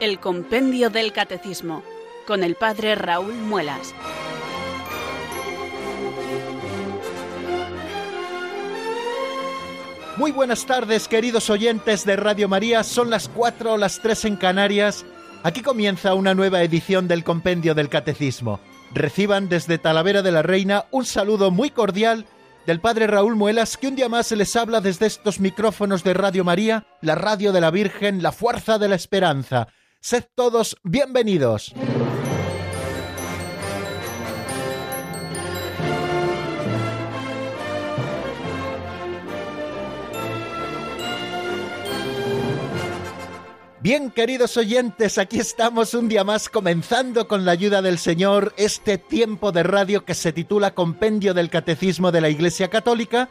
El Compendio del Catecismo, con el Padre Raúl Muelas. Muy buenas tardes, queridos oyentes de Radio María. Son las 4 o las 3 en Canarias. Aquí comienza una nueva edición del Compendio del Catecismo. Reciban desde Talavera de la Reina un saludo muy cordial del Padre Raúl Muelas, que un día más les habla desde estos micrófonos de Radio María, la radio de la Virgen, la fuerza de la esperanza. Sed todos bienvenidos. Bien, queridos oyentes, aquí estamos un día más comenzando con la ayuda del Señor este tiempo de radio que se titula Compendio del Catecismo de la Iglesia Católica,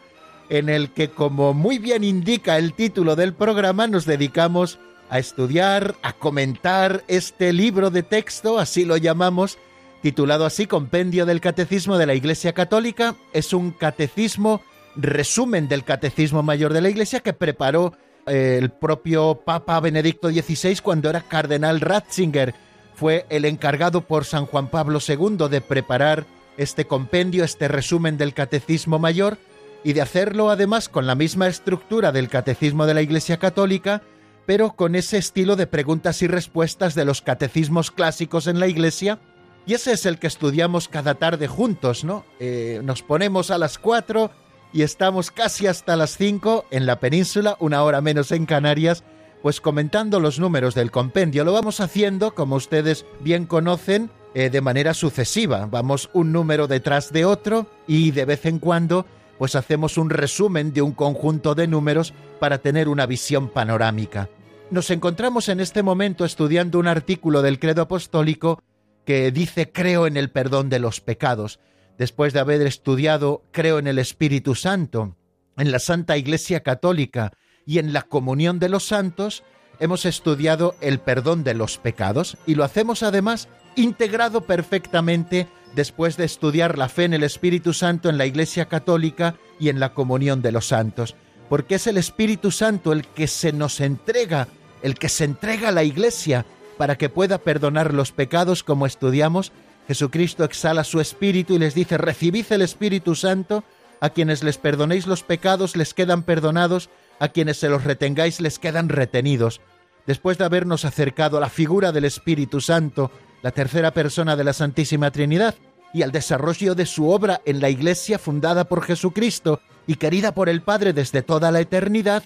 en el que, como muy bien indica el título del programa, nos dedicamos a estudiar, a comentar este libro de texto, así lo llamamos, titulado así Compendio del Catecismo de la Iglesia Católica. Es un catecismo, resumen del Catecismo Mayor de la Iglesia que preparó el propio Papa Benedicto XVI, cuando era cardenal Ratzinger, fue el encargado por San Juan Pablo II de preparar este compendio, este resumen del Catecismo Mayor, y de hacerlo además con la misma estructura del Catecismo de la Iglesia Católica, pero con ese estilo de preguntas y respuestas de los catecismos clásicos en la Iglesia, y ese es el que estudiamos cada tarde juntos, ¿no? Eh, nos ponemos a las cuatro y estamos casi hasta las 5 en la península, una hora menos en Canarias, pues comentando los números del compendio. Lo vamos haciendo, como ustedes bien conocen, eh, de manera sucesiva. Vamos un número detrás de otro y de vez en cuando pues hacemos un resumen de un conjunto de números para tener una visión panorámica. Nos encontramos en este momento estudiando un artículo del credo apostólico que dice creo en el perdón de los pecados después de haber estudiado Creo en el Espíritu Santo, en la Santa Iglesia Católica y en la comunión de los santos, hemos estudiado el perdón de los pecados. Y lo hacemos además integrado perfectamente después de estudiar la fe en el Espíritu Santo en la Iglesia Católica y en la comunión de los santos, porque es el Espíritu Santo el que se nos entrega, el que se entrega a la Iglesia para que pueda perdonar los pecados como estudiamos. Jesucristo exhala su espíritu y les dice, recibid el Espíritu Santo, a quienes les perdonéis los pecados les quedan perdonados, a quienes se los retengáis les quedan retenidos. Después de habernos acercado a la figura del Espíritu Santo, la tercera persona de la Santísima Trinidad, y al desarrollo de su obra en la Iglesia fundada por Jesucristo y querida por el Padre desde toda la eternidad,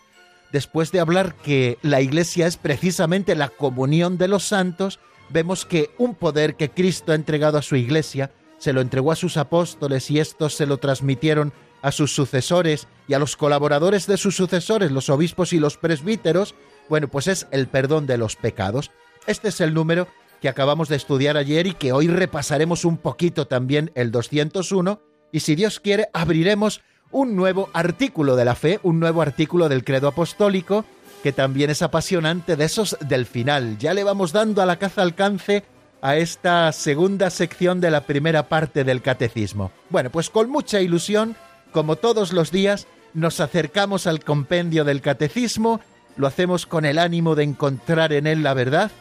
después de hablar que la Iglesia es precisamente la comunión de los santos, vemos que un poder que Cristo ha entregado a su iglesia, se lo entregó a sus apóstoles y estos se lo transmitieron a sus sucesores y a los colaboradores de sus sucesores, los obispos y los presbíteros, bueno, pues es el perdón de los pecados. Este es el número que acabamos de estudiar ayer y que hoy repasaremos un poquito también el 201 y si Dios quiere abriremos un nuevo artículo de la fe, un nuevo artículo del credo apostólico que también es apasionante de esos del final. Ya le vamos dando a la caza alcance a esta segunda sección de la primera parte del catecismo. Bueno, pues con mucha ilusión, como todos los días, nos acercamos al compendio del catecismo, lo hacemos con el ánimo de encontrar en él la verdad,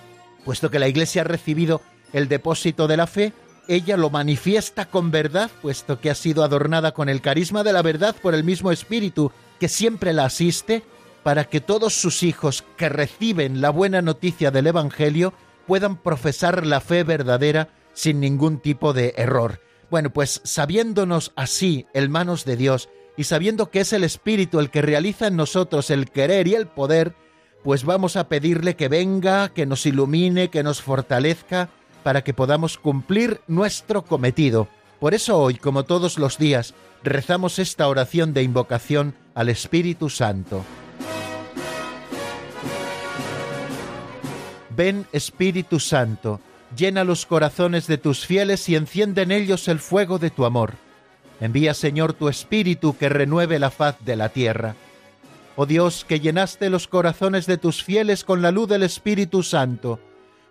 puesto que la Iglesia ha recibido el depósito de la fe, ella lo manifiesta con verdad, puesto que ha sido adornada con el carisma de la verdad por el mismo Espíritu que siempre la asiste, para que todos sus hijos que reciben la buena noticia del Evangelio puedan profesar la fe verdadera sin ningún tipo de error. Bueno, pues sabiéndonos así, hermanos de Dios, y sabiendo que es el Espíritu el que realiza en nosotros el querer y el poder, pues vamos a pedirle que venga, que nos ilumine, que nos fortalezca, para que podamos cumplir nuestro cometido. Por eso hoy, como todos los días, rezamos esta oración de invocación al Espíritu Santo. Ven Espíritu Santo, llena los corazones de tus fieles y enciende en ellos el fuego de tu amor. Envía Señor tu Espíritu que renueve la faz de la tierra. Oh Dios, que llenaste los corazones de tus fieles con la luz del Espíritu Santo,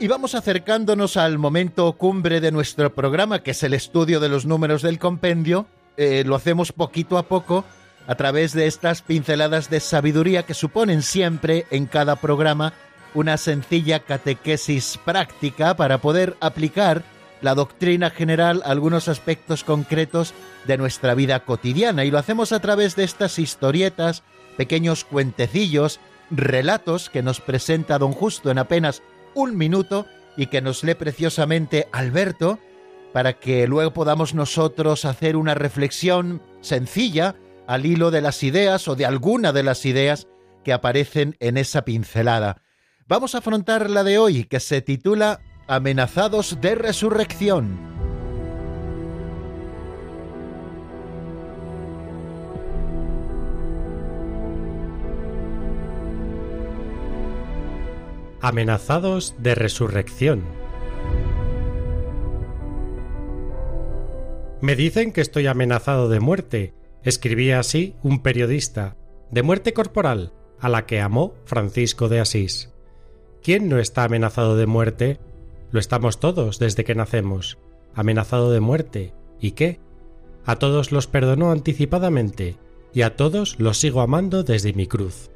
Y vamos acercándonos al momento cumbre de nuestro programa, que es el estudio de los números del compendio. Eh, lo hacemos poquito a poco a través de estas pinceladas de sabiduría que suponen siempre en cada programa una sencilla catequesis práctica para poder aplicar la doctrina general a algunos aspectos concretos de nuestra vida cotidiana. Y lo hacemos a través de estas historietas, pequeños cuentecillos, relatos que nos presenta don Justo en apenas un minuto y que nos lee preciosamente Alberto, para que luego podamos nosotros hacer una reflexión sencilla al hilo de las ideas o de alguna de las ideas que aparecen en esa pincelada. Vamos a afrontar la de hoy, que se titula Amenazados de Resurrección. Amenazados de resurrección. Me dicen que estoy amenazado de muerte, escribía así un periodista, de muerte corporal, a la que amó Francisco de Asís. ¿Quién no está amenazado de muerte? Lo estamos todos desde que nacemos. Amenazado de muerte. ¿Y qué? A todos los perdonó anticipadamente, y a todos los sigo amando desde mi cruz.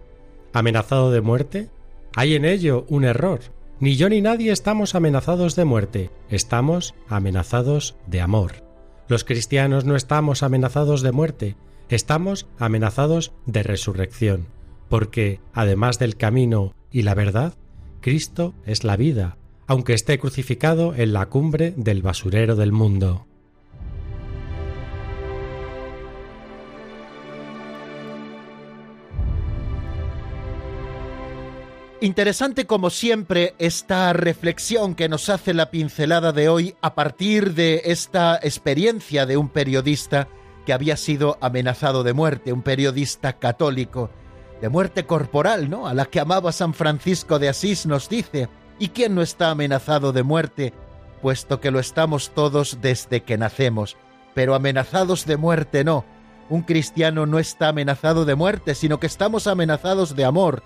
¿Amenazado de muerte? Hay en ello un error. Ni yo ni nadie estamos amenazados de muerte, estamos amenazados de amor. Los cristianos no estamos amenazados de muerte, estamos amenazados de resurrección, porque, además del camino y la verdad, Cristo es la vida, aunque esté crucificado en la cumbre del basurero del mundo. Interesante como siempre esta reflexión que nos hace la pincelada de hoy a partir de esta experiencia de un periodista que había sido amenazado de muerte, un periodista católico, de muerte corporal, ¿no? A la que amaba San Francisco de Asís nos dice, ¿y quién no está amenazado de muerte? Puesto que lo estamos todos desde que nacemos, pero amenazados de muerte no. Un cristiano no está amenazado de muerte, sino que estamos amenazados de amor,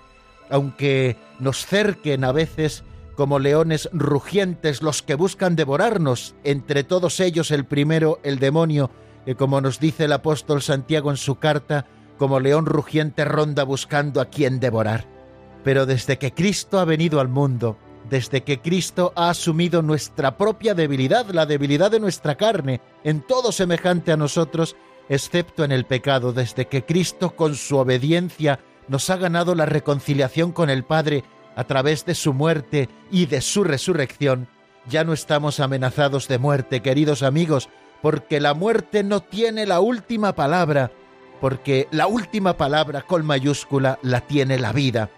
aunque nos cerquen a veces como leones rugientes los que buscan devorarnos, entre todos ellos el primero, el demonio, que como nos dice el apóstol Santiago en su carta, como león rugiente ronda buscando a quien devorar. Pero desde que Cristo ha venido al mundo, desde que Cristo ha asumido nuestra propia debilidad, la debilidad de nuestra carne, en todo semejante a nosotros, excepto en el pecado, desde que Cristo con su obediencia nos ha ganado la reconciliación con el Padre a través de su muerte y de su resurrección, ya no estamos amenazados de muerte, queridos amigos, porque la muerte no tiene la última palabra, porque la última palabra con mayúscula la tiene la vida.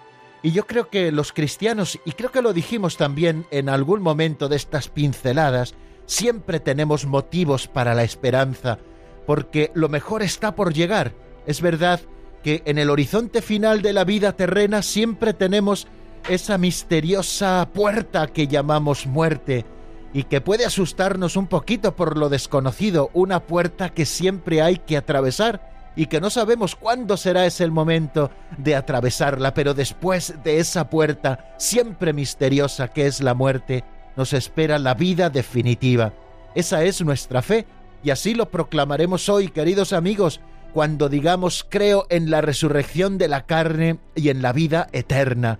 Y yo creo que los cristianos, y creo que lo dijimos también en algún momento de estas pinceladas, siempre tenemos motivos para la esperanza, porque lo mejor está por llegar. Es verdad que en el horizonte final de la vida terrena siempre tenemos esa misteriosa puerta que llamamos muerte y que puede asustarnos un poquito por lo desconocido, una puerta que siempre hay que atravesar y que no sabemos cuándo será ese el momento de atravesarla, pero después de esa puerta siempre misteriosa que es la muerte, nos espera la vida definitiva. Esa es nuestra fe y así lo proclamaremos hoy, queridos amigos, cuando digamos creo en la resurrección de la carne y en la vida eterna.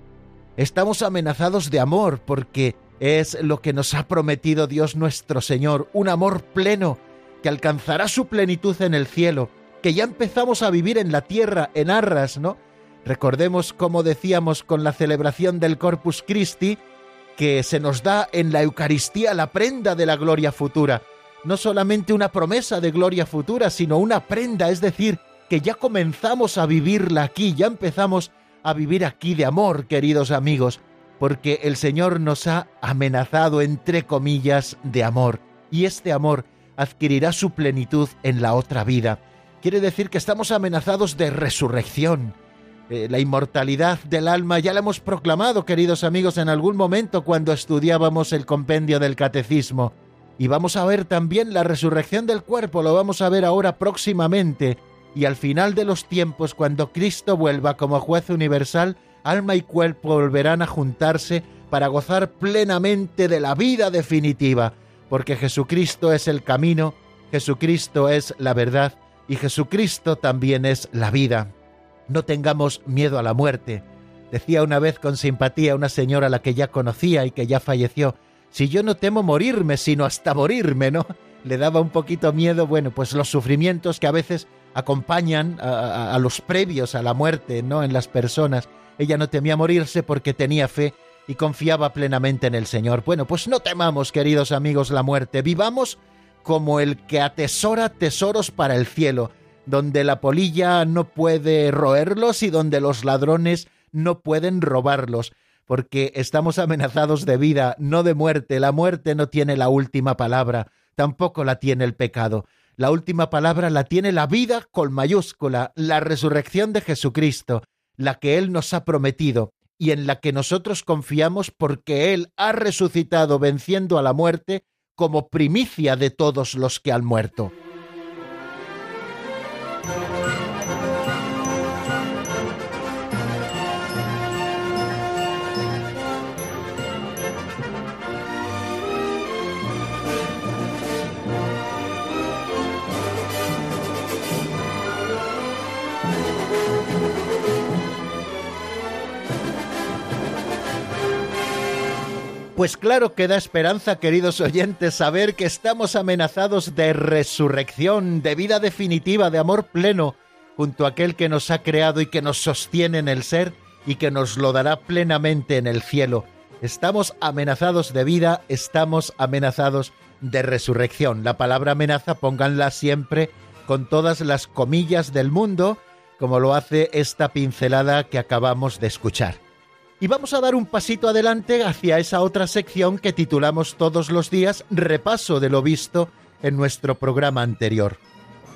Estamos amenazados de amor porque es lo que nos ha prometido Dios nuestro Señor, un amor pleno que alcanzará su plenitud en el cielo, que ya empezamos a vivir en la tierra, en arras, ¿no? Recordemos, como decíamos con la celebración del Corpus Christi, que se nos da en la Eucaristía la prenda de la gloria futura no solamente una promesa de gloria futura, sino una prenda, es decir, que ya comenzamos a vivirla aquí, ya empezamos a vivir aquí de amor, queridos amigos, porque el Señor nos ha amenazado, entre comillas, de amor, y este amor adquirirá su plenitud en la otra vida. Quiere decir que estamos amenazados de resurrección. Eh, la inmortalidad del alma ya la hemos proclamado, queridos amigos, en algún momento cuando estudiábamos el compendio del catecismo. Y vamos a ver también la resurrección del cuerpo, lo vamos a ver ahora próximamente. Y al final de los tiempos, cuando Cristo vuelva como juez universal, alma y cuerpo volverán a juntarse para gozar plenamente de la vida definitiva, porque Jesucristo es el camino, Jesucristo es la verdad y Jesucristo también es la vida. No tengamos miedo a la muerte. Decía una vez con simpatía una señora a la que ya conocía y que ya falleció, si yo no temo morirme, sino hasta morirme, ¿no? Le daba un poquito miedo, bueno, pues los sufrimientos que a veces acompañan a, los previos a la muerte, ¿no? En las personas. Ella no temía morirse porque tenía fe y confiaba plenamente en el Señor. Bueno, pues no temamos, queridos amigos, la muerte. Vivamos como el que atesora tesoros para el cielo, donde la polilla no puede roerlos y donde los ladrones no pueden robarlos, porque estamos amenazados de vida, no de muerte. La muerte no tiene la última palabra, tampoco la tiene el pecado. La última palabra la tiene la vida con mayúscula, la resurrección de Jesucristo, la que Él nos ha prometido y en la que nosotros confiamos porque Él ha resucitado venciendo a la muerte como primicia de todos los que han muerto. Pues claro que da esperanza, queridos oyentes, saber que estamos amenazados de resurrección, de vida definitiva, de amor pleno, junto a aquel que nos ha creado y que nos sostiene en el ser y que nos lo dará plenamente en el cielo. Estamos amenazados de vida, estamos amenazados de resurrección. La palabra amenaza pónganla siempre con todas las comillas del mundo, como lo hace esta pincelada que acabamos de escuchar. Y vamos a dar un pasito adelante hacia esa otra sección que titulamos todos los días Repaso de lo visto en nuestro programa anterior.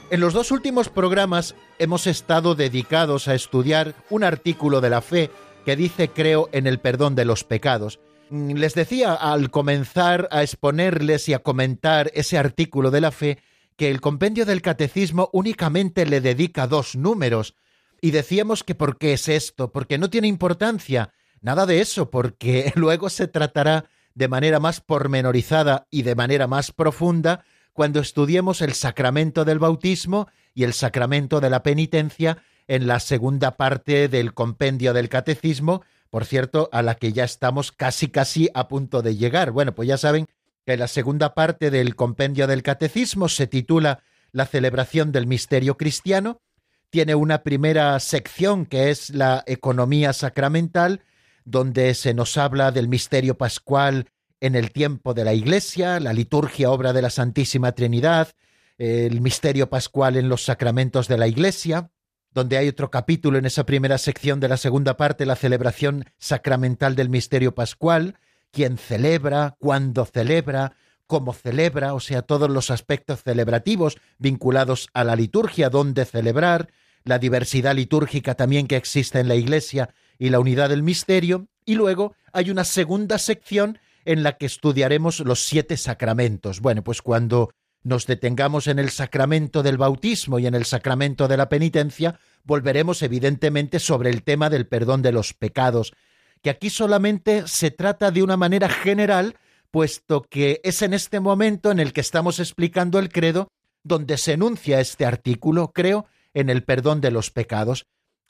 En los dos últimos programas hemos estado dedicados a estudiar un artículo de la fe que dice creo en el perdón de los pecados. Les decía al comenzar a exponerles y a comentar ese artículo de la fe que el compendio del catecismo únicamente le dedica dos números. Y decíamos que por qué es esto, porque no tiene importancia, Nada de eso, porque luego se tratará de manera más pormenorizada y de manera más profunda cuando estudiemos el sacramento del bautismo y el sacramento de la penitencia en la segunda parte del compendio del catecismo, por cierto, a la que ya estamos casi casi a punto de llegar. Bueno, pues ya saben que la segunda parte del compendio del catecismo se titula La celebración del misterio cristiano, tiene una primera sección que es la economía sacramental, donde se nos habla del misterio pascual en el tiempo de la Iglesia, la liturgia obra de la Santísima Trinidad, el misterio pascual en los sacramentos de la Iglesia, donde hay otro capítulo en esa primera sección de la segunda parte, la celebración sacramental del misterio pascual, quién celebra, cuándo celebra, cómo celebra, o sea, todos los aspectos celebrativos vinculados a la liturgia, dónde celebrar, la diversidad litúrgica también que existe en la Iglesia y la unidad del misterio, y luego hay una segunda sección en la que estudiaremos los siete sacramentos. Bueno, pues cuando nos detengamos en el sacramento del bautismo y en el sacramento de la penitencia, volveremos evidentemente sobre el tema del perdón de los pecados, que aquí solamente se trata de una manera general, puesto que es en este momento en el que estamos explicando el credo donde se enuncia este artículo, creo, en el perdón de los pecados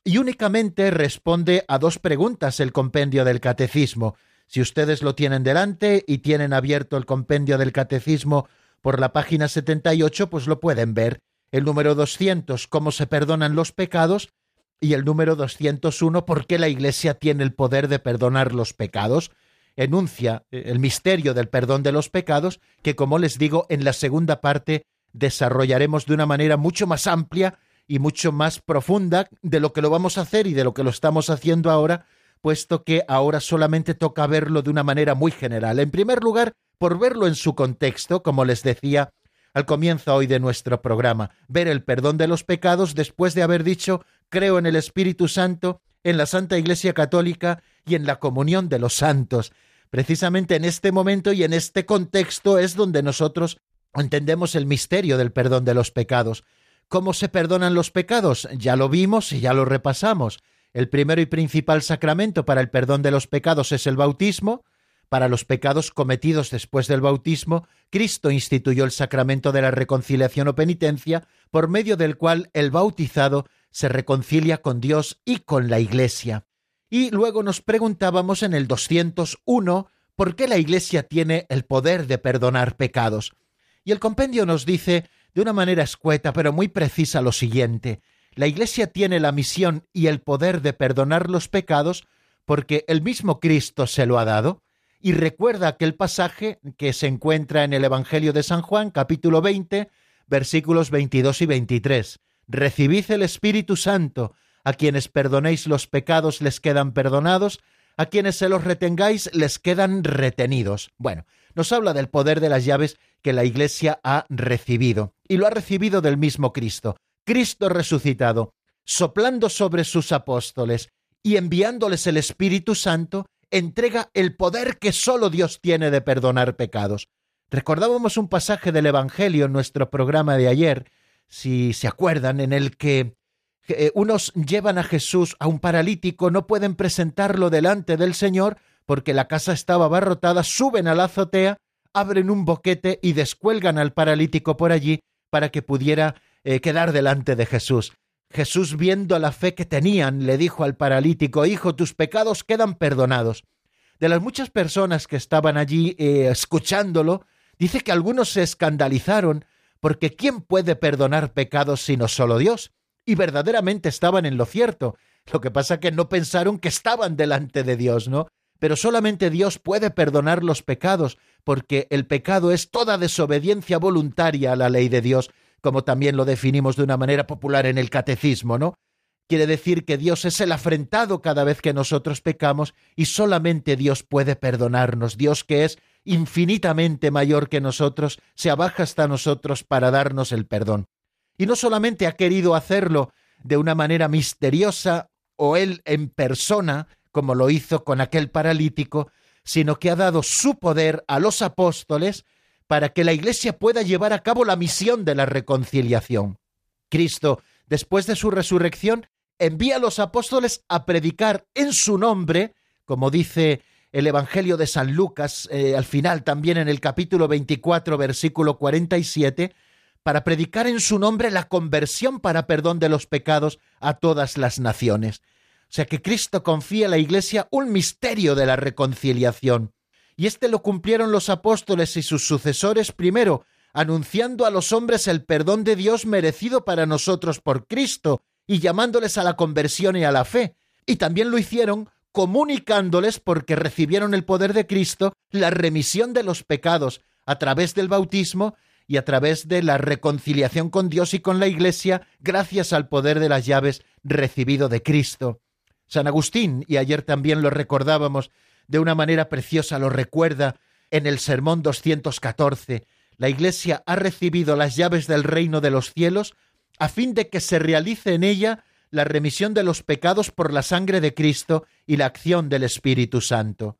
y únicamente responde a dos preguntas el compendio del catecismo. Si ustedes lo tienen delante y tienen abierto el compendio del catecismo por la página 78, pues lo pueden ver. El número 200, cómo se perdonan los pecados, y el número 201, por qué la Iglesia tiene el poder de perdonar los pecados. Enuncia el misterio del perdón de los pecados, que como les digo, en la segunda parte desarrollaremos de una manera mucho más amplia y mucho más profunda de lo que lo vamos a hacer y de lo que lo estamos haciendo ahora, puesto que ahora solamente toca verlo de una manera muy general. En primer lugar, por verlo en su contexto, como les decía al comienzo hoy de nuestro programa, ver el perdón de los pecados después de haber dicho creo en el Espíritu Santo, en la Santa Iglesia Católica y en la comunión de los santos. Precisamente en este momento y en este contexto es donde nosotros entendemos el misterio del perdón de los pecados. ¿Cómo se perdonan los pecados? Ya lo vimos y ya lo repasamos. El primero y principal sacramento para el perdón de los pecados es el bautismo, Para los pecados cometidos después del bautismo, Cristo instituyó el sacramento de la reconciliación o penitencia, por medio del cual el bautizado se reconcilia con Dios y con la Iglesia. Y luego nos preguntábamos en el 201 por qué la Iglesia tiene el poder de perdonar pecados. Y el compendio nos dice, de una manera escueta pero muy precisa, lo siguiente. La Iglesia tiene la misión y el poder de perdonar los pecados porque el mismo Cristo se lo ha dado. Y recuerda aquel pasaje que se encuentra en el Evangelio de San Juan, capítulo 20, versículos 22 y 23. Recibid el Espíritu Santo, a quienes perdonéis los pecados les quedan perdonados, a quienes se los retengáis les quedan retenidos. Bueno, nos habla del poder de las llaves que la Iglesia ha recibido, y lo ha recibido del mismo Cristo. Cristo resucitado, soplando sobre sus apóstoles y enviándoles el Espíritu Santo, entrega el poder que sólo Dios tiene de perdonar pecados. Recordábamos un pasaje del Evangelio en nuestro programa de ayer, si se acuerdan, en el que eh, unos llevan a Jesús a un paralítico, no pueden presentarlo delante del Señor porque la casa estaba abarrotada, suben a la azotea, abren un boquete y descuelgan al paralítico por allí para que pudiera eh, quedar delante de Jesús. Jesús, viendo la fe que tenían, le dijo al paralítico, Hijo, tus pecados quedan perdonados. De las muchas personas que estaban allí eh, escuchándolo, dice que algunos se escandalizaron porque ¿quién puede perdonar pecados sino solo Dios? Y verdaderamente estaban en lo cierto. Lo que pasa que no pensaron que estaban delante de Dios, ¿no? Pero solamente Dios puede perdonar los pecados, porque el pecado es toda desobediencia voluntaria a la ley de Dios, como también lo definimos de una manera popular en el catecismo, ¿no? Quiere decir que Dios es el afrentado cada vez que nosotros pecamos y solamente Dios puede perdonarnos. Dios que es infinitamente mayor que nosotros, se abaja hasta nosotros para darnos el perdón. Y no solamente ha querido hacerlo de una manera misteriosa o él en persona, como lo hizo con aquel paralítico, sino que ha dado su poder a los apóstoles para que la Iglesia pueda llevar a cabo la misión de la reconciliación. Cristo, después de su resurrección, envía a los apóstoles a predicar en su nombre, como dice el Evangelio de San Lucas, eh, al final también en el capítulo 24, versículo 47, para predicar en su nombre la conversión para perdón de los pecados a todas las naciones. Sea que Cristo confía a la Iglesia un misterio de la reconciliación. Y este lo cumplieron los apóstoles y sus sucesores primero, anunciando a los hombres el perdón de Dios merecido para nosotros por Cristo, y llamándoles a la conversión y a la fe. Y también lo hicieron comunicándoles, porque recibieron el poder de Cristo, la remisión de los pecados a través del bautismo y a través de la reconciliación con Dios y con la Iglesia, gracias al poder de las llaves recibido de Cristo. San Agustín, y ayer también lo recordábamos de una manera preciosa, lo recuerda en el Sermón 214, la Iglesia ha recibido las llaves del reino de los cielos a fin de que se realice en ella la remisión de los pecados por la sangre de Cristo y la acción del Espíritu Santo.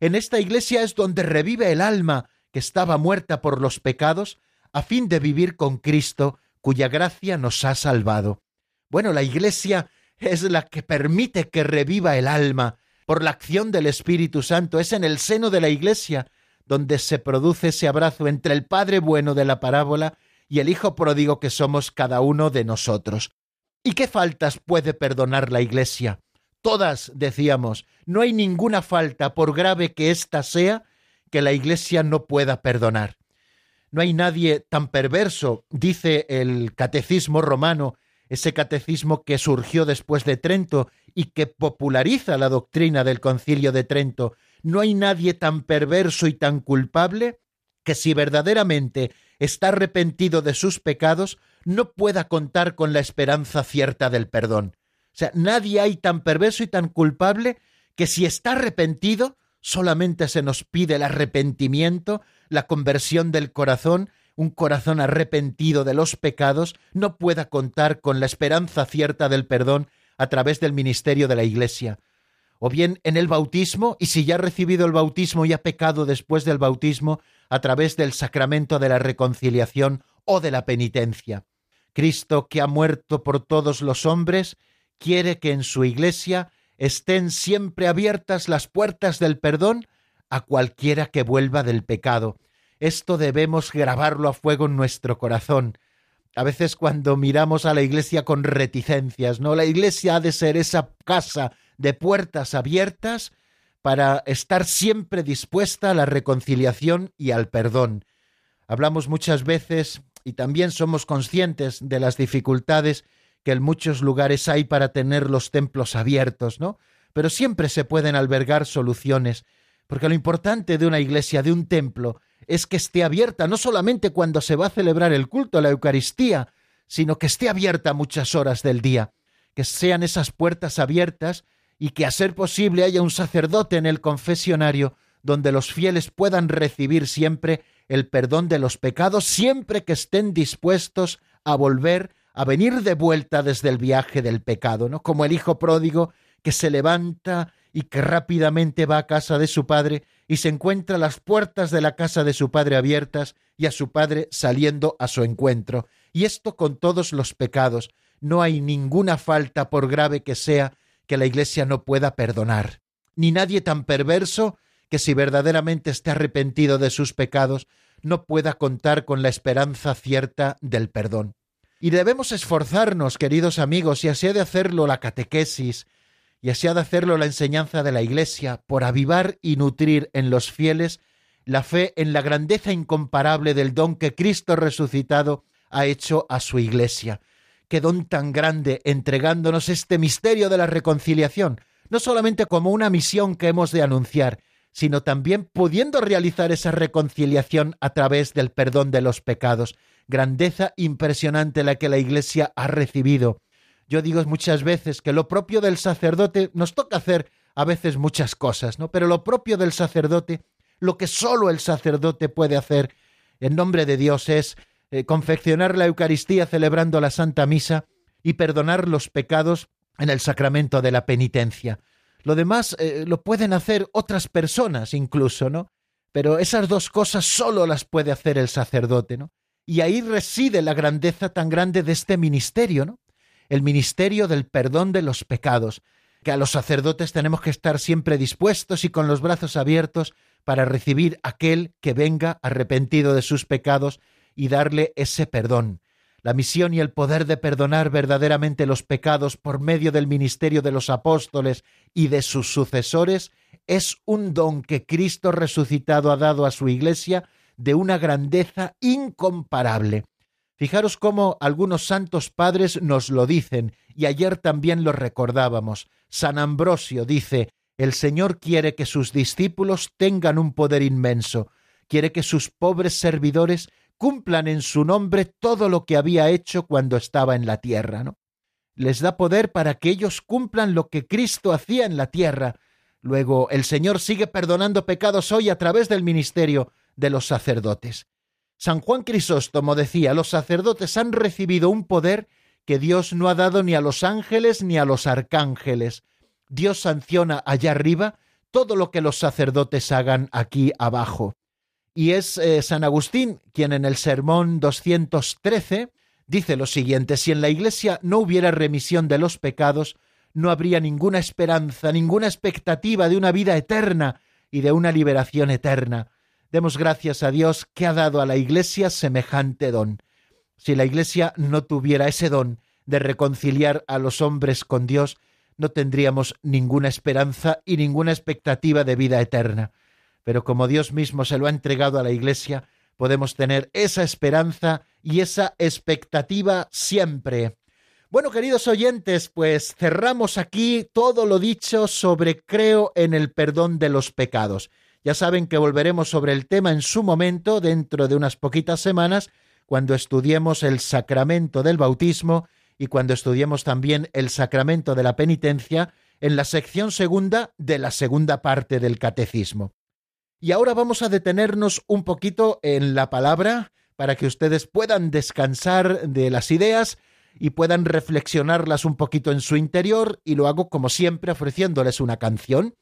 En esta iglesia es donde revive el alma que estaba muerta por los pecados, a fin de vivir con Cristo, cuya gracia nos ha salvado. Bueno, la iglesia es la que permite que reviva el alma por la acción del Espíritu Santo. Es en el seno de la iglesia donde se produce ese abrazo entre el Padre bueno de la parábola y el Hijo pródigo que somos cada uno de nosotros. ¿Y qué faltas puede perdonar la Iglesia? Todas, decíamos, no hay ninguna falta, por grave que ésta sea, que la Iglesia no pueda perdonar. No hay nadie tan perverso, dice el catecismo romano, ese catecismo que surgió después de Trento y que populariza la doctrina del concilio de Trento. No hay nadie tan perverso y tan culpable que si verdaderamente está arrepentido de sus pecados, no pueda contar con la esperanza cierta del perdón. O sea, nadie hay tan perverso y tan culpable que si está arrepentido, solamente se nos pide el arrepentimiento, la conversión del corazón, un corazón arrepentido de los pecados, no pueda contar con la esperanza cierta del perdón a través del ministerio de la Iglesia. O bien en el bautismo, y si ya ha recibido el bautismo y ha pecado después del bautismo, a través del sacramento de la reconciliación o de la penitencia. Cristo, que ha muerto por todos los hombres, quiere que en su iglesia estén siempre abiertas las puertas del perdón a cualquiera que vuelva del pecado. Esto debemos grabarlo a fuego en nuestro corazón. A veces cuando miramos a la iglesia con reticencias, ¿no? La iglesia ha de ser esa casa de puertas abiertas para estar siempre dispuesta a la reconciliación y al perdón. Hablamos muchas veces y también somos conscientes de las dificultades que en muchos lugares hay para tener los templos abiertos, ¿no? Pero siempre se pueden albergar soluciones, porque lo importante de una iglesia, de un templo, es que esté abierta no solamente cuando se va a celebrar el culto, la Eucaristía, sino que esté abierta muchas horas del día, que sean esas puertas abiertas y que a ser posible haya un sacerdote en el confesionario donde los fieles puedan recibir siempre el perdón de los pecados, siempre que estén dispuestos a volver a venir de vuelta desde el viaje del pecado, ¿no? Como el hijo pródigo que se levanta y que rápidamente va a casa de su padre y se encuentra las puertas de la casa de su padre abiertas y a su padre saliendo a su encuentro. Y esto con todos los pecados. No hay ninguna falta, por grave que sea, que la Iglesia no pueda perdonar. Ni nadie tan perverso que si verdaderamente esté arrepentido de sus pecados, no pueda contar con la esperanza cierta del perdón. Y debemos esforzarnos, queridos amigos, y así ha de hacerlo la catequesis, y así ha de hacerlo la enseñanza de la Iglesia, por avivar y nutrir en los fieles la fe en la grandeza incomparable del don que Cristo resucitado ha hecho a su Iglesia. Qué don tan grande entregándonos este misterio de la reconciliación, no solamente como una misión que hemos de anunciar, sino también pudiendo realizar esa reconciliación a través del perdón de los pecados grandeza impresionante la que la Iglesia ha recibido. Yo digo muchas veces que lo propio del sacerdote nos toca hacer a veces muchas cosas, ¿no? Pero lo propio del sacerdote, lo que solo el sacerdote puede hacer en nombre de Dios es eh, confeccionar la Eucaristía celebrando la Santa Misa y perdonar los pecados en el sacramento de la penitencia. Lo demás eh, lo pueden hacer otras personas incluso, ¿no? Pero esas dos cosas solo las puede hacer el sacerdote, ¿no? Y ahí reside la grandeza tan grande de este ministerio, ¿no? El ministerio del perdón de los pecados, que a los sacerdotes tenemos que estar siempre dispuestos y con los brazos abiertos para recibir aquel que venga arrepentido de sus pecados y darle ese perdón. La misión y el poder de perdonar verdaderamente los pecados por medio del ministerio de los apóstoles y de sus sucesores es un don que Cristo resucitado ha dado a su Iglesia de una grandeza incomparable. Fijaros cómo algunos santos padres nos lo dicen, y ayer también lo recordábamos. San Ambrosio dice, el Señor quiere que sus discípulos tengan un poder inmenso, quiere que sus pobres servidores cumplan en su nombre todo lo que había hecho cuando estaba en la tierra, ¿no? Les da poder para que ellos cumplan lo que Cristo hacía en la tierra. Luego, el Señor sigue perdonando pecados hoy a través del ministerio de los sacerdotes. San Juan Crisóstomo decía, los sacerdotes han recibido un poder que Dios no ha dado ni a los ángeles ni a los arcángeles. Dios sanciona allá arriba todo lo que los sacerdotes hagan aquí abajo. Y es eh, San Agustín quien en el sermón 213 dice lo siguiente, si en la Iglesia no hubiera remisión de los pecados, no habría ninguna esperanza, ninguna expectativa de una vida eterna y de una liberación eterna. Demos gracias a Dios que ha dado a la Iglesia semejante don. Si la Iglesia no tuviera ese don de reconciliar a los hombres con Dios, no tendríamos ninguna esperanza y ninguna expectativa de vida eterna. Pero como Dios mismo se lo ha entregado a la Iglesia, podemos tener esa esperanza y esa expectativa siempre. Bueno, queridos oyentes, pues cerramos aquí todo lo dicho sobre creo en el perdón de los pecados. Ya saben que volveremos sobre el tema en su momento dentro de unas poquitas semanas, cuando estudiemos el sacramento del bautismo y cuando estudiemos también el sacramento de la penitencia en la sección segunda de la segunda parte del catecismo. Y ahora vamos a detenernos un poquito en la palabra para que ustedes puedan descansar de las ideas y puedan reflexionarlas un poquito en su interior y lo hago como siempre ofreciéndoles una canción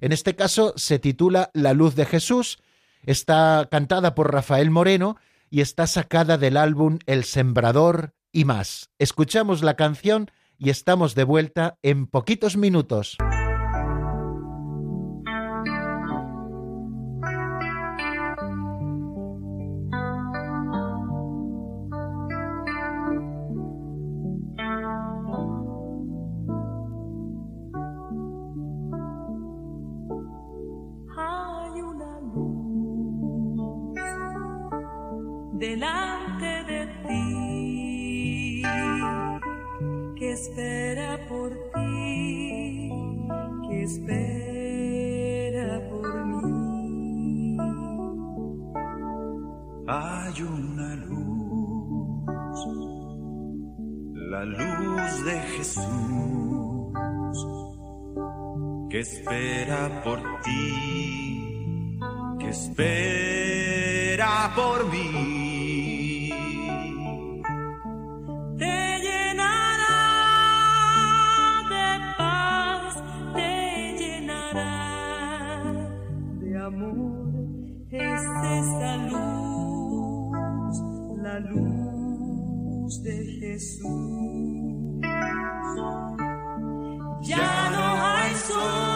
en este caso se titula La luz de Jesús, está cantada por Rafael Moreno y está sacada del álbum El Sembrador y más. Escuchamos la canción y estamos de vuelta en poquitos minutos. Delante de ti, que espera por ti, que espera por mí. Hay una luz, la luz de Jesús, que espera por ti, que espera por mí. Es esa luz, la luz de Jesús. Ya no hay soledad,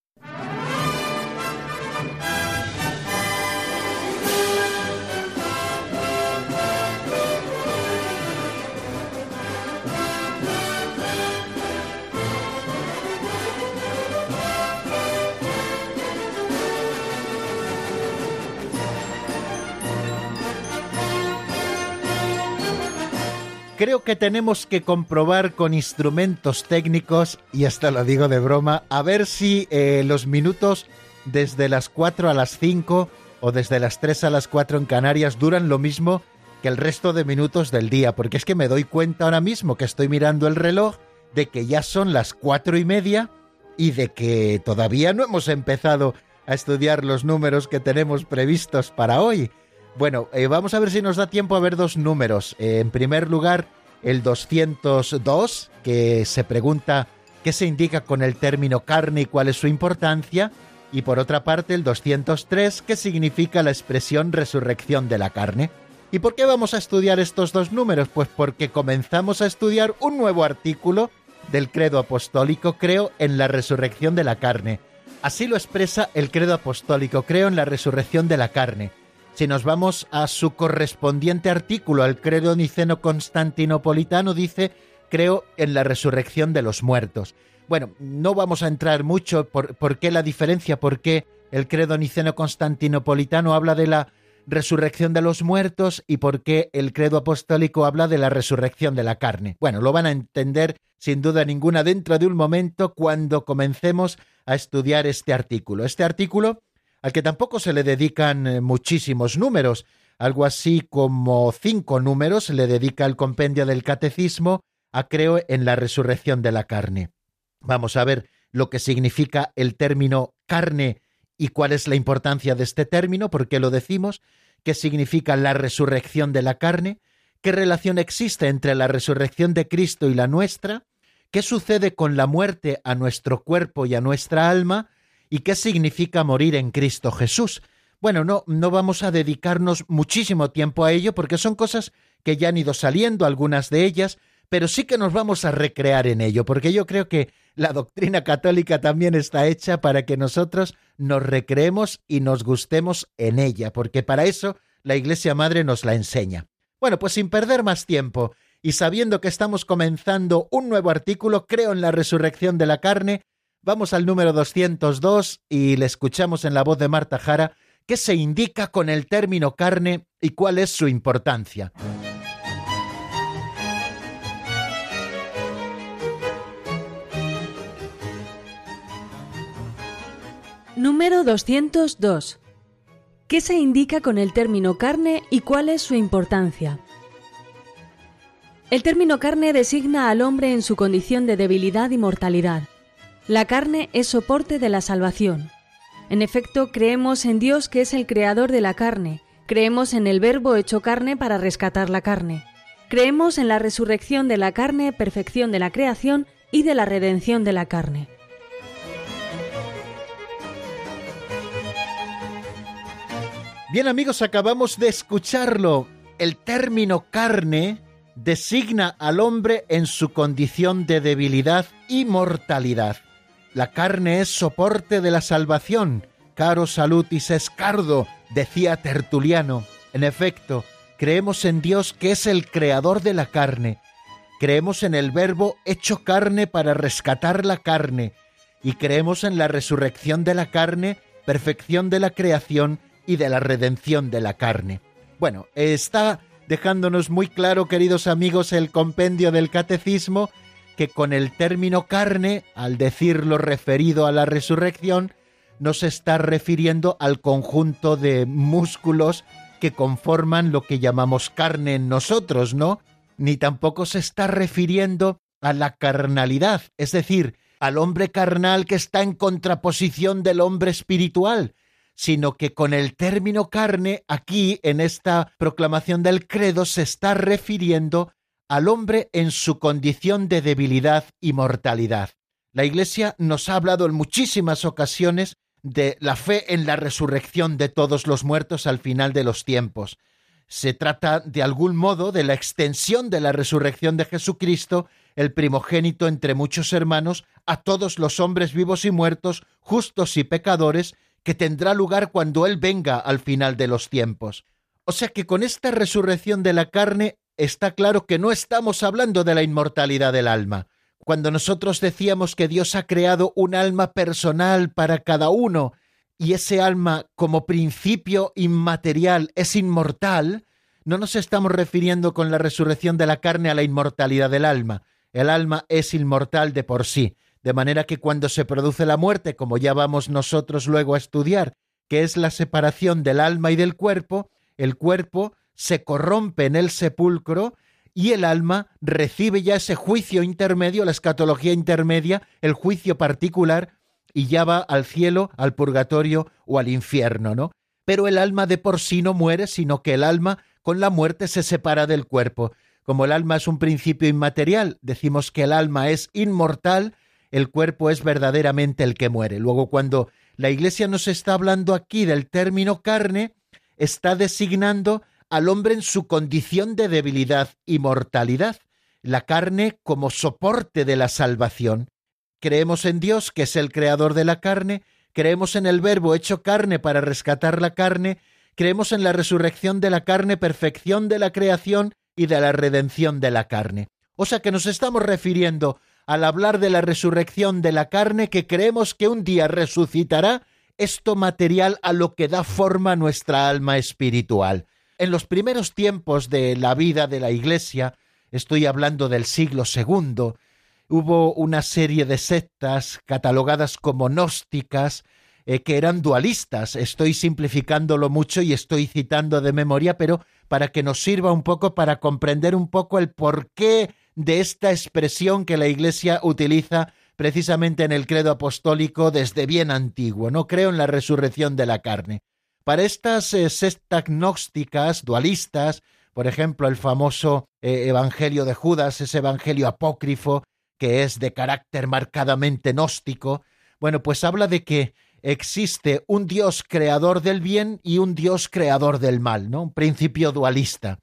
Creo que tenemos que comprobar con instrumentos técnicos, y hasta lo digo de broma, a ver si eh, los minutos desde las 4 a las 5 o desde las 3 a las 4 en Canarias duran lo mismo que el resto de minutos del día, porque es que me doy cuenta ahora mismo que estoy mirando el reloj de que ya son las cuatro y media y de que todavía no hemos empezado a estudiar los números que tenemos previstos para hoy. Bueno, eh, vamos a ver si nos da tiempo a ver dos números. Eh, en primer lugar, el 202, que se pregunta qué se indica con el término carne y cuál es su importancia. Y por otra parte, el 203, que significa la expresión resurrección de la carne. ¿Y por qué vamos a estudiar estos dos números? Pues porque comenzamos a estudiar un nuevo artículo del credo apostólico, creo en la resurrección de la carne. Así lo expresa el credo apostólico, creo en la resurrección de la carne. Si nos vamos a su correspondiente artículo al credo niceno constantinopolitano, dice, creo en la resurrección de los muertos. Bueno, no vamos a entrar mucho por, por qué la diferencia, por qué el credo niceno constantinopolitano habla de la resurrección de los muertos y por qué el credo apostólico habla de la resurrección de la carne. Bueno, lo van a entender sin duda ninguna dentro de un momento cuando comencemos a estudiar este artículo. Este artículo al que tampoco se le dedican eh, muchísimos números, algo así como cinco números le dedica el compendio del catecismo a creo en la resurrección de la carne. Vamos a ver lo que significa el término carne y cuál es la importancia de este término, por qué lo decimos, qué significa la resurrección de la carne, qué relación existe entre la resurrección de Cristo y la nuestra, qué sucede con la muerte a nuestro cuerpo y a nuestra alma, y qué significa morir en Cristo Jesús. Bueno, no, no vamos a dedicarnos muchísimo tiempo a ello porque son cosas que ya han ido saliendo, algunas de ellas, pero sí que nos vamos a recrear en ello, porque yo creo que la doctrina católica también está hecha para que nosotros nos recreemos y nos gustemos en ella, porque para eso la Iglesia Madre nos la enseña. Bueno, pues sin perder más tiempo y sabiendo que estamos comenzando un nuevo artículo, creo en la resurrección de la carne, vamos al número 202 y le escuchamos en la voz de Marta Jara qué se indica con el término carne y cuál es su importancia. Número 202. ¿Qué se indica con el término carne y cuál es su importancia? El término carne designa al hombre en su condición de debilidad y mortalidad. La carne es soporte de la salvación. En efecto, creemos en Dios que es el creador de la carne, creemos en el Verbo hecho carne para rescatar la carne. Creemos en la resurrección de la carne, perfección de la creación y de la redención de la carne. Bien amigos, acabamos de escucharlo. El término carne designa al hombre en su condición de debilidad y mortalidad. La carne es soporte de la salvación. Caro salutis escardo, decía Tertuliano. En efecto, creemos en Dios que es el creador de la carne. Creemos en el Verbo hecho carne para rescatar la carne. Y creemos en la resurrección de la carne, perfección de la creación y de la redención de la carne. Bueno, está dejándonos muy claro, queridos amigos, el compendio del catecismo, que con el término carne, al decirlo referido a la resurrección, no se está refiriendo al conjunto de músculos que conforman lo que llamamos carne en nosotros, ¿no? Ni tampoco se está refiriendo a la carnalidad, es decir, al hombre carnal que está en contraposición del hombre espiritual, sino que con el término carne, aquí en esta proclamación del credo, se está refiriendo al hombre en su condición de debilidad y mortalidad. La Iglesia nos ha hablado en muchísimas ocasiones de la fe en la resurrección de todos los muertos al final de los tiempos. Se trata de algún modo de la extensión de la resurrección de Jesucristo, el primogénito entre muchos hermanos, a todos los hombres vivos y muertos, justos y pecadores, que tendrá lugar cuando Él venga al final de los tiempos. O sea que con esta resurrección de la carne está claro que no estamos hablando de la inmortalidad del alma. Cuando nosotros decíamos que Dios ha creado un alma personal para cada uno y ese alma como principio inmaterial es inmortal, no nos estamos refiriendo con la resurrección de la carne a la inmortalidad del alma. El alma es inmortal de por sí, de manera que cuando se produce la muerte, como ya vamos nosotros luego a estudiar, que es la separación del alma y del cuerpo, el cuerpo se corrompe en el sepulcro y el alma recibe ya ese juicio intermedio, la escatología intermedia, el juicio particular, y ya va al cielo, al purgatorio o al infierno, ¿no? Pero el alma de por sí no muere, sino que el alma con la muerte se separa del cuerpo. Como el alma es un principio inmaterial, decimos que el alma es inmortal, el cuerpo es verdaderamente el que muere. Luego, cuando la Iglesia nos está hablando aquí del término carne, está designando al hombre en su condición de debilidad y mortalidad, la carne como soporte de la salvación. Creemos en Dios, que es el creador de la carne, creemos en el Verbo hecho carne para rescatar la carne, creemos en la resurrección de la carne, perfección de la creación y de la redención de la carne. O sea que nos estamos refiriendo al hablar de la resurrección de la carne que creemos que un día resucitará esto material a lo que da forma nuestra alma espiritual. En los primeros tiempos de la vida de la Iglesia, estoy hablando del siglo II, hubo una serie de sectas catalogadas como gnósticas, eh, que eran dualistas. Estoy simplificándolo mucho y estoy citando de memoria, pero para que nos sirva un poco para comprender un poco el porqué de esta expresión que la Iglesia utiliza precisamente en el credo apostólico desde bien antiguo. No creo en la resurrección de la carne. Para estas eh, sectas gnósticas, dualistas, por ejemplo, el famoso eh, Evangelio de Judas, ese Evangelio apócrifo que es de carácter marcadamente gnóstico, bueno, pues habla de que existe un Dios creador del bien y un Dios creador del mal, ¿no? Un principio dualista.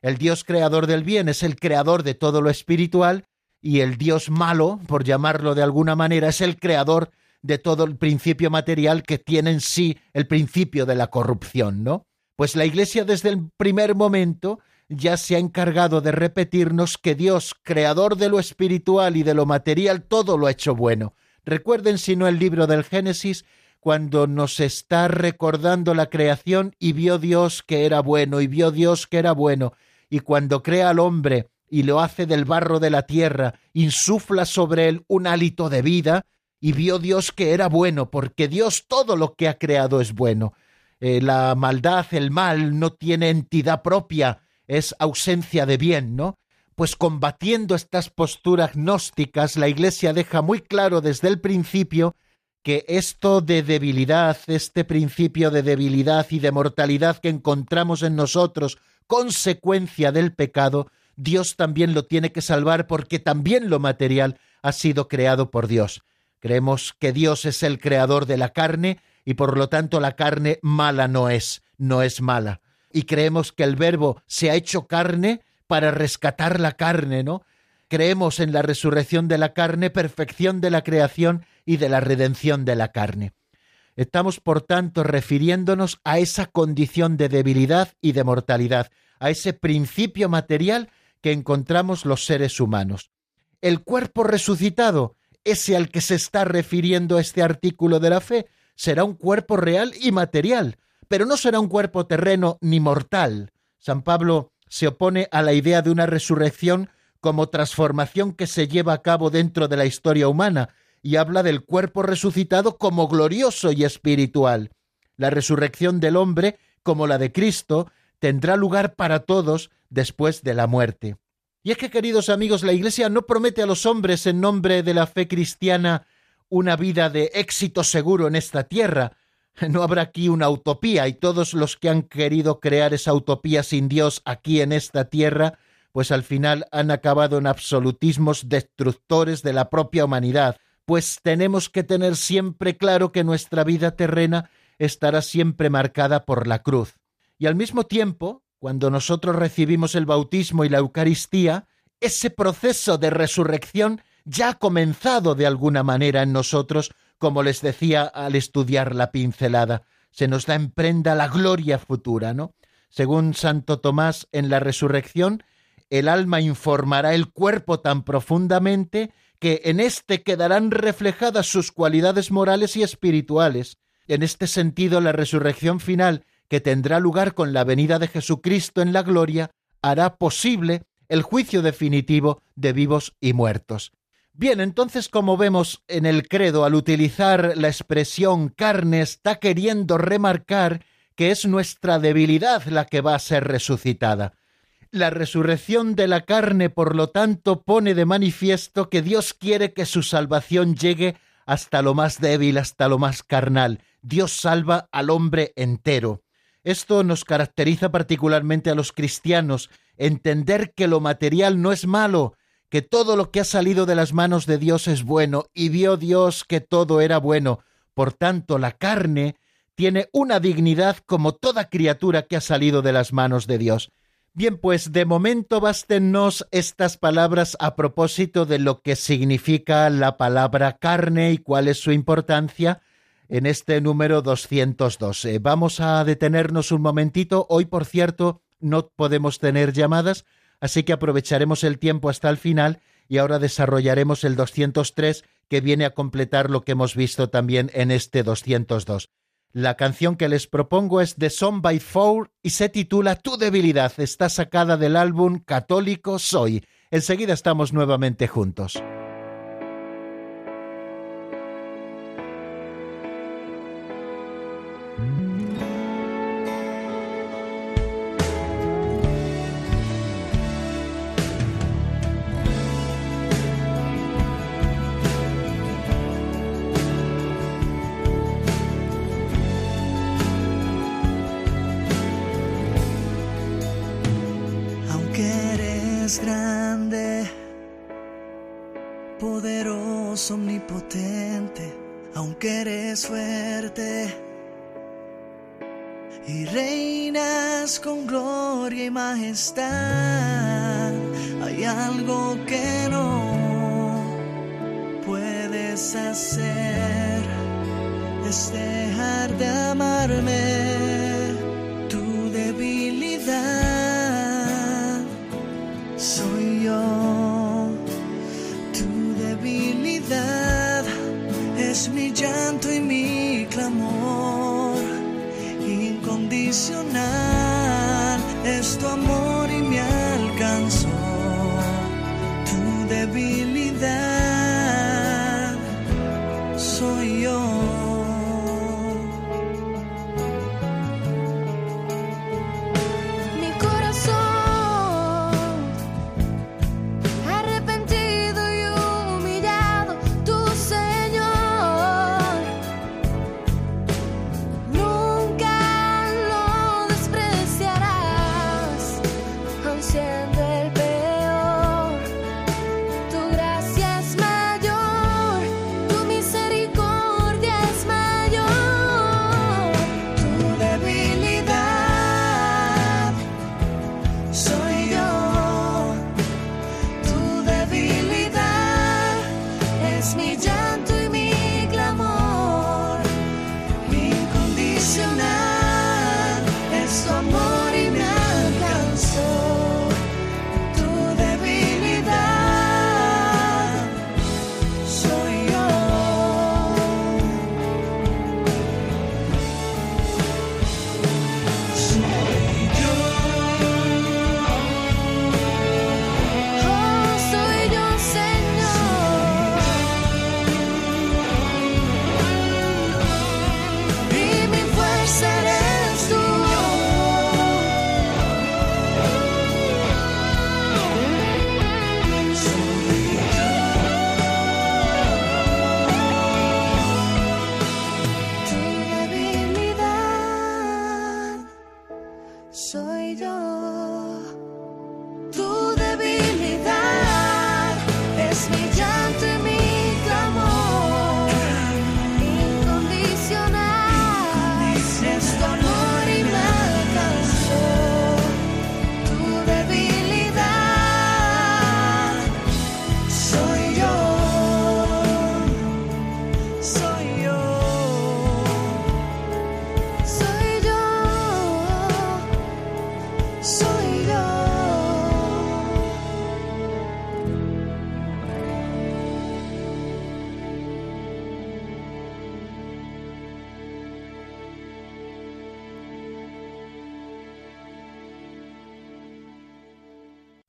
El Dios creador del bien es el creador de todo lo espiritual y el Dios malo, por llamarlo de alguna manera, es el creador de todo el principio material que tiene en sí el principio de la corrupción, ¿no? Pues la Iglesia desde el primer momento ya se ha encargado de repetirnos que Dios, creador de lo espiritual y de lo material, todo lo ha hecho bueno. Recuerden, si no, el libro del Génesis, cuando nos está recordando la creación y vio Dios que era bueno y vio Dios que era bueno, y cuando crea al hombre y lo hace del barro de la tierra, insufla sobre él un hálito de vida, y vio Dios que era bueno, porque Dios todo lo que ha creado es bueno. Eh, la maldad, el mal, no tiene entidad propia, es ausencia de bien, ¿no? Pues combatiendo estas posturas gnósticas, la Iglesia deja muy claro desde el principio que esto de debilidad, este principio de debilidad y de mortalidad que encontramos en nosotros, consecuencia del pecado, Dios también lo tiene que salvar porque también lo material ha sido creado por Dios. Creemos que Dios es el creador de la carne y por lo tanto la carne mala no es, no es mala. Y creemos que el verbo se ha hecho carne para rescatar la carne, ¿no? Creemos en la resurrección de la carne, perfección de la creación y de la redención de la carne. Estamos, por tanto, refiriéndonos a esa condición de debilidad y de mortalidad, a ese principio material que encontramos los seres humanos. El cuerpo resucitado, ese al que se está refiriendo este artículo de la fe, será un cuerpo real y material, pero no será un cuerpo terreno ni mortal. San Pablo se opone a la idea de una resurrección como transformación que se lleva a cabo dentro de la historia humana, y habla del cuerpo resucitado como glorioso y espiritual. La resurrección del hombre, como la de Cristo, tendrá lugar para todos después de la muerte. Y es que, queridos amigos, la Iglesia no promete a los hombres en nombre de la fe cristiana una vida de éxito seguro en esta tierra. No habrá aquí una utopía y todos los que han querido crear esa utopía sin Dios aquí en esta tierra, pues al final han acabado en absolutismos destructores de la propia humanidad, pues tenemos que tener siempre claro que nuestra vida terrena estará siempre marcada por la cruz. Y al mismo tiempo, cuando nosotros recibimos el bautismo y la Eucaristía, ese proceso de resurrección ya ha comenzado de alguna manera en nosotros, como les decía al estudiar la pincelada. Se nos da en prenda la gloria futura, ¿no? Según Santo Tomás, en la resurrección, el alma informará el cuerpo tan profundamente que en éste quedarán reflejadas sus cualidades morales y espirituales. En este sentido, la resurrección final, que tendrá lugar con la venida de Jesucristo en la gloria, hará posible el juicio definitivo de vivos y muertos. Bien, entonces como vemos en el credo, al utilizar la expresión carne, está queriendo remarcar que es nuestra debilidad la que va a ser resucitada. La resurrección de la carne, por lo tanto, pone de manifiesto que Dios quiere que su salvación llegue hasta lo más débil, hasta lo más carnal. Dios salva al hombre entero. Esto nos caracteriza particularmente a los cristianos, entender que lo material no es malo, que todo lo que ha salido de las manos de Dios es bueno, y vio Dios que todo era bueno. Por tanto, la carne tiene una dignidad como toda criatura que ha salido de las manos de Dios. Bien, pues de momento bástenos estas palabras a propósito de lo que significa la palabra carne y cuál es su importancia en este número 212. Eh, vamos a detenernos un momentito. Hoy, por cierto, no podemos tener llamadas, así que aprovecharemos el tiempo hasta el final y ahora desarrollaremos el 203 que viene a completar lo que hemos visto también en este 202. La canción que les propongo es The Song by Four y se titula Tu debilidad. Está sacada del álbum Católico Soy. Enseguida estamos nuevamente juntos. Majestad, hay algo que no puedes hacer, es dejar de amarme, tu debilidad. Soy yo, tu debilidad. Es mi llanto y mi clamor incondicional, es tu amor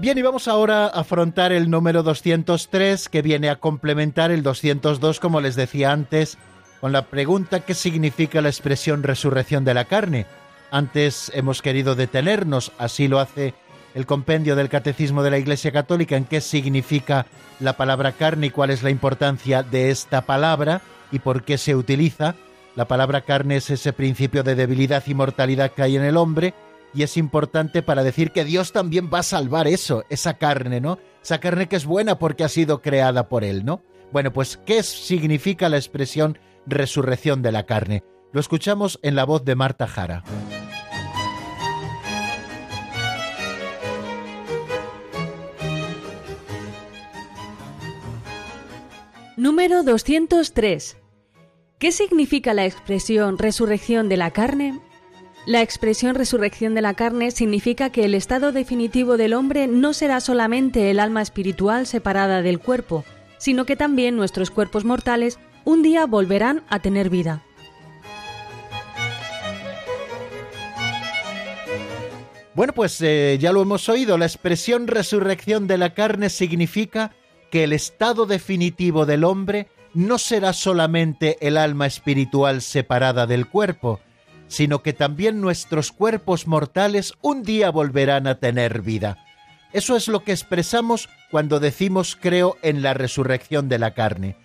Bien, y vamos ahora a afrontar el número 203 que viene a complementar el 202, como les decía antes, con la pregunta ¿qué significa la expresión resurrección de la carne? Antes hemos querido detenernos, así lo hace el compendio del Catecismo de la Iglesia Católica, en qué significa la palabra carne y cuál es la importancia de esta palabra y por qué se utiliza. La palabra carne es ese principio de debilidad y mortalidad que hay en el hombre y es importante para decir que Dios también va a salvar eso, esa carne, ¿no? Esa carne que es buena porque ha sido creada por Él, ¿no? Bueno, pues, ¿qué significa la expresión resurrección de la carne? Lo escuchamos en la voz de Marta Jara. Número 203. ¿Qué significa la expresión resurrección de la carne? La expresión resurrección de la carne significa que el estado definitivo del hombre no será solamente el alma espiritual separada del cuerpo, sino que también nuestros cuerpos mortales un día volverán a tener vida. Bueno, pues eh, ya lo hemos oído, la expresión resurrección de la carne significa que el estado definitivo del hombre no será solamente el alma espiritual separada del cuerpo, sino que también nuestros cuerpos mortales un día volverán a tener vida. Eso es lo que expresamos cuando decimos creo en la resurrección de la carne,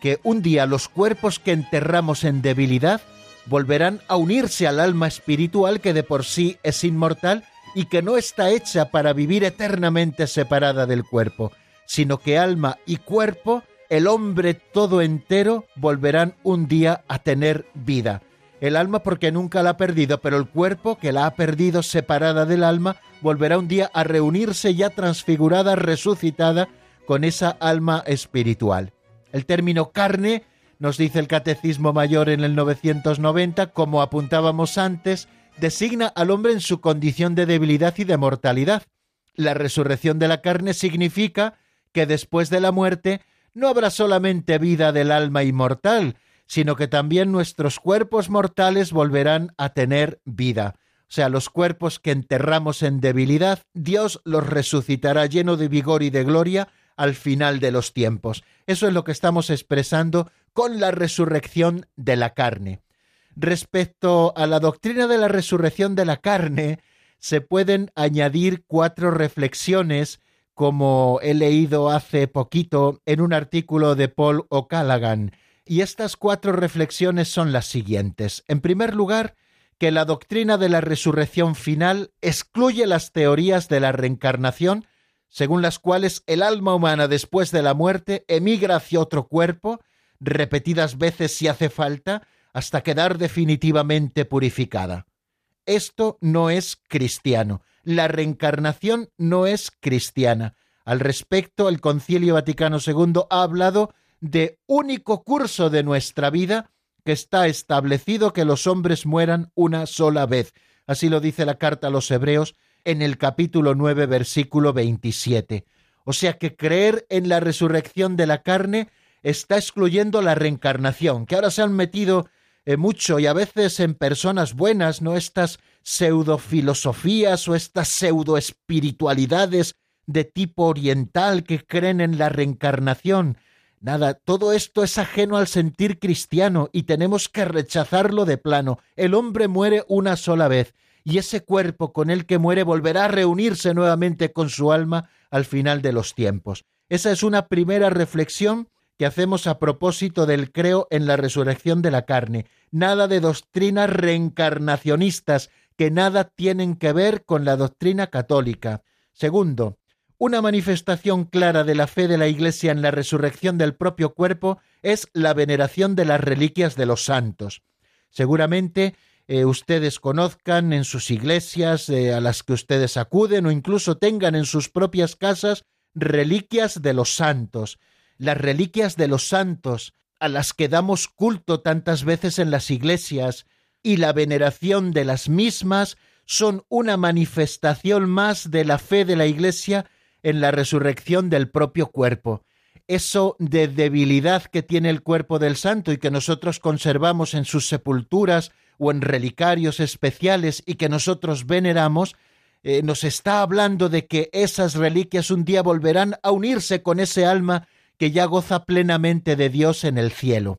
que un día los cuerpos que enterramos en debilidad volverán a unirse al alma espiritual que de por sí es inmortal y que no está hecha para vivir eternamente separada del cuerpo, sino que alma y cuerpo, el hombre todo entero, volverán un día a tener vida. El alma porque nunca la ha perdido, pero el cuerpo que la ha perdido separada del alma, volverá un día a reunirse ya transfigurada, resucitada, con esa alma espiritual. El término carne, nos dice el Catecismo Mayor en el 990, como apuntábamos antes, designa al hombre en su condición de debilidad y de mortalidad. La resurrección de la carne significa que después de la muerte no habrá solamente vida del alma inmortal, sino que también nuestros cuerpos mortales volverán a tener vida. O sea, los cuerpos que enterramos en debilidad, Dios los resucitará lleno de vigor y de gloria al final de los tiempos. Eso es lo que estamos expresando con la resurrección de la carne. Respecto a la doctrina de la resurrección de la carne, se pueden añadir cuatro reflexiones como he leído hace poquito en un artículo de Paul O'Callaghan. Y estas cuatro reflexiones son las siguientes. En primer lugar, que la doctrina de la resurrección final excluye las teorías de la reencarnación, según las cuales el alma humana después de la muerte emigra hacia otro cuerpo, repetidas veces si hace falta, hasta quedar definitivamente purificada. Esto no es cristiano. La reencarnación no es cristiana. Al respecto, el Concilio Vaticano II ha hablado de único curso de nuestra vida que está establecido que los hombres mueran una sola vez. Así lo dice la carta a los Hebreos en el capítulo 9, versículo 27. O sea que creer en la resurrección de la carne está excluyendo la reencarnación, que ahora se han metido eh, mucho y a veces en personas buenas, ¿no? Estas pseudofilosofías o estas pseudoespiritualidades de tipo oriental que creen en la reencarnación. Nada, todo esto es ajeno al sentir cristiano y tenemos que rechazarlo de plano. El hombre muere una sola vez y ese cuerpo con el que muere volverá a reunirse nuevamente con su alma al final de los tiempos. Esa es una primera reflexión que hacemos a propósito del creo en la resurrección de la carne. Nada de doctrinas reencarnacionistas que nada tienen que ver con la doctrina católica. Segundo, una manifestación clara de la fe de la Iglesia en la resurrección del propio cuerpo es la veneración de las reliquias de los santos. Seguramente eh, ustedes conozcan en sus iglesias eh, a las que ustedes acuden o incluso tengan en sus propias casas reliquias de los santos las reliquias de los santos a las que damos culto tantas veces en las iglesias y la veneración de las mismas son una manifestación más de la fe de la Iglesia en la resurrección del propio cuerpo. Eso de debilidad que tiene el cuerpo del santo y que nosotros conservamos en sus sepulturas o en relicarios especiales y que nosotros veneramos, eh, nos está hablando de que esas reliquias un día volverán a unirse con ese alma que ya goza plenamente de Dios en el cielo.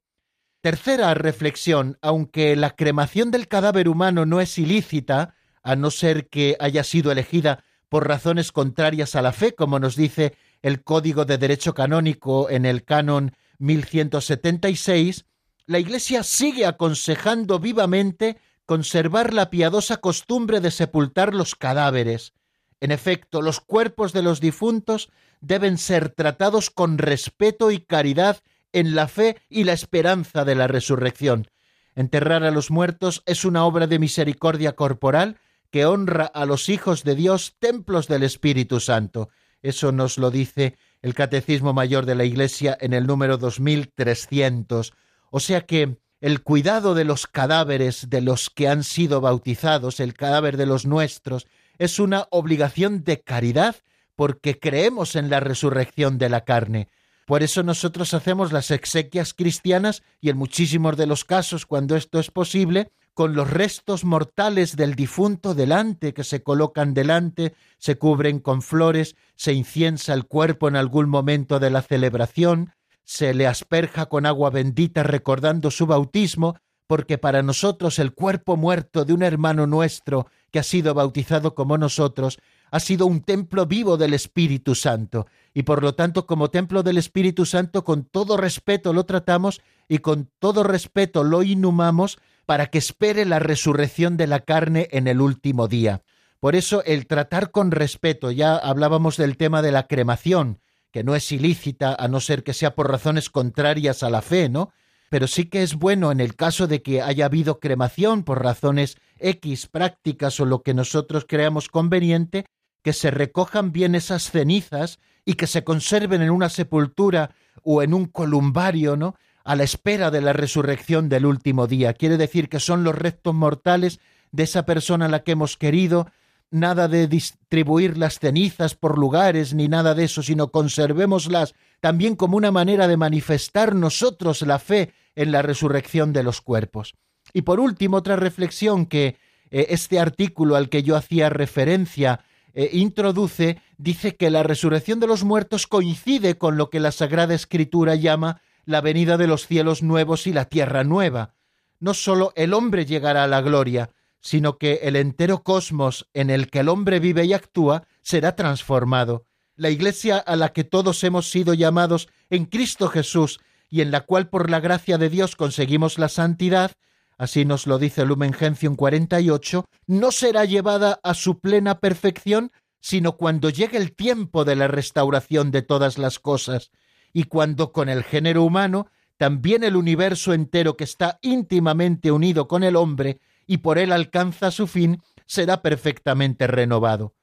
Tercera reflexión, aunque la cremación del cadáver humano no es ilícita, a no ser que haya sido elegida por razones contrarias a la fe, como nos dice el Código de Derecho Canónico en el canon 1176, la Iglesia sigue aconsejando vivamente conservar la piadosa costumbre de sepultar los cadáveres. En efecto, los cuerpos de los difuntos deben ser tratados con respeto y caridad en la fe y la esperanza de la resurrección. Enterrar a los muertos es una obra de misericordia corporal que honra a los hijos de Dios, templos del Espíritu Santo. Eso nos lo dice el Catecismo Mayor de la Iglesia en el número 2300. O sea que el cuidado de los cadáveres de los que han sido bautizados, el cadáver de los nuestros, es una obligación de caridad porque creemos en la resurrección de la carne. Por eso nosotros hacemos las exequias cristianas y en muchísimos de los casos, cuando esto es posible, con los restos mortales del difunto delante, que se colocan delante, se cubren con flores, se inciensa el cuerpo en algún momento de la celebración, se le asperja con agua bendita recordando su bautismo, porque para nosotros el cuerpo muerto de un hermano nuestro que ha sido bautizado como nosotros ha sido un templo vivo del Espíritu Santo, y por lo tanto como templo del Espíritu Santo con todo respeto lo tratamos y con todo respeto lo inhumamos para que espere la resurrección de la carne en el último día. Por eso el tratar con respeto, ya hablábamos del tema de la cremación, que no es ilícita a no ser que sea por razones contrarias a la fe, ¿no? Pero sí que es bueno en el caso de que haya habido cremación por razones X prácticas o lo que nosotros creamos conveniente, que se recojan bien esas cenizas y que se conserven en una sepultura o en un columbario, ¿no? A la espera de la resurrección del último día. Quiere decir que son los restos mortales de esa persona a la que hemos querido, nada de distribuir las cenizas por lugares ni nada de eso, sino conservémoslas también como una manera de manifestar nosotros la fe en la resurrección de los cuerpos. Y por último, otra reflexión que eh, este artículo al que yo hacía referencia eh, introduce, dice que la resurrección de los muertos coincide con lo que la Sagrada Escritura llama la venida de los cielos nuevos y la tierra nueva. No sólo el hombre llegará a la gloria, sino que el entero cosmos en el que el hombre vive y actúa será transformado. La Iglesia a la que todos hemos sido llamados en Cristo Jesús y en la cual por la gracia de Dios conseguimos la santidad, así nos lo dice Lumen Gentium 48, no será llevada a su plena perfección sino cuando llegue el tiempo de la restauración de todas las cosas, y cuando con el género humano también el universo entero que está íntimamente unido con el hombre y por él alcanza su fin, será perfectamente renovado.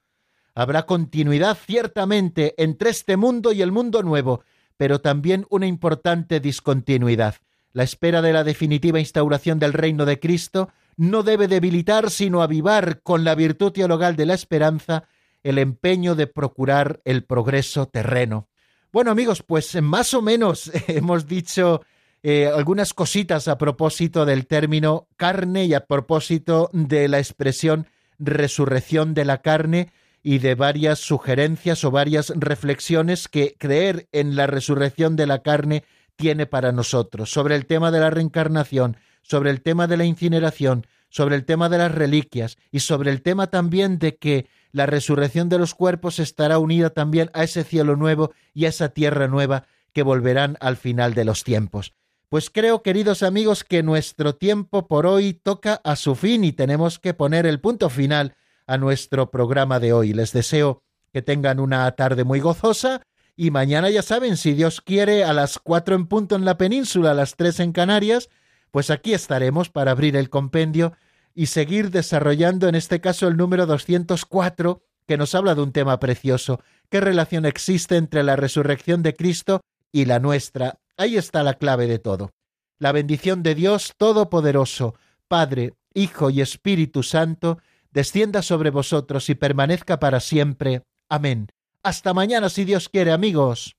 Habrá continuidad ciertamente entre este mundo y el mundo nuevo, pero también una importante discontinuidad. La espera de la definitiva instauración del reino de Cristo no debe debilitar sino avivar con la virtud teologal de la esperanza el empeño de procurar el progreso terreno. Bueno amigos, pues más o menos hemos dicho eh, algunas cositas a propósito del término carne y a propósito de la expresión resurrección de la carne y de varias sugerencias o varias reflexiones que creer en la resurrección de la carne tiene para nosotros, sobre el tema de la reencarnación, sobre el tema de la incineración, sobre el tema de las reliquias y sobre el tema también de que la resurrección de los cuerpos estará unida también a ese cielo nuevo y a esa tierra nueva que volverán al final de los tiempos. Pues creo, queridos amigos, que nuestro tiempo por hoy toca a su fin y tenemos que poner el punto final a nuestro programa de hoy. Les deseo que tengan una tarde muy gozosa y mañana ya saben, si Dios quiere, a las cuatro en punto en la península, a las tres en Canarias, pues aquí estaremos para abrir el compendio y seguir desarrollando en este caso el número 204 que nos habla de un tema precioso. ¿Qué relación existe entre la resurrección de Cristo y la nuestra? Ahí está la clave de todo. La bendición de Dios Todopoderoso, Padre, Hijo y Espíritu Santo, descienda sobre vosotros y permanezca para siempre. Amén. Hasta mañana si Dios quiere, amigos.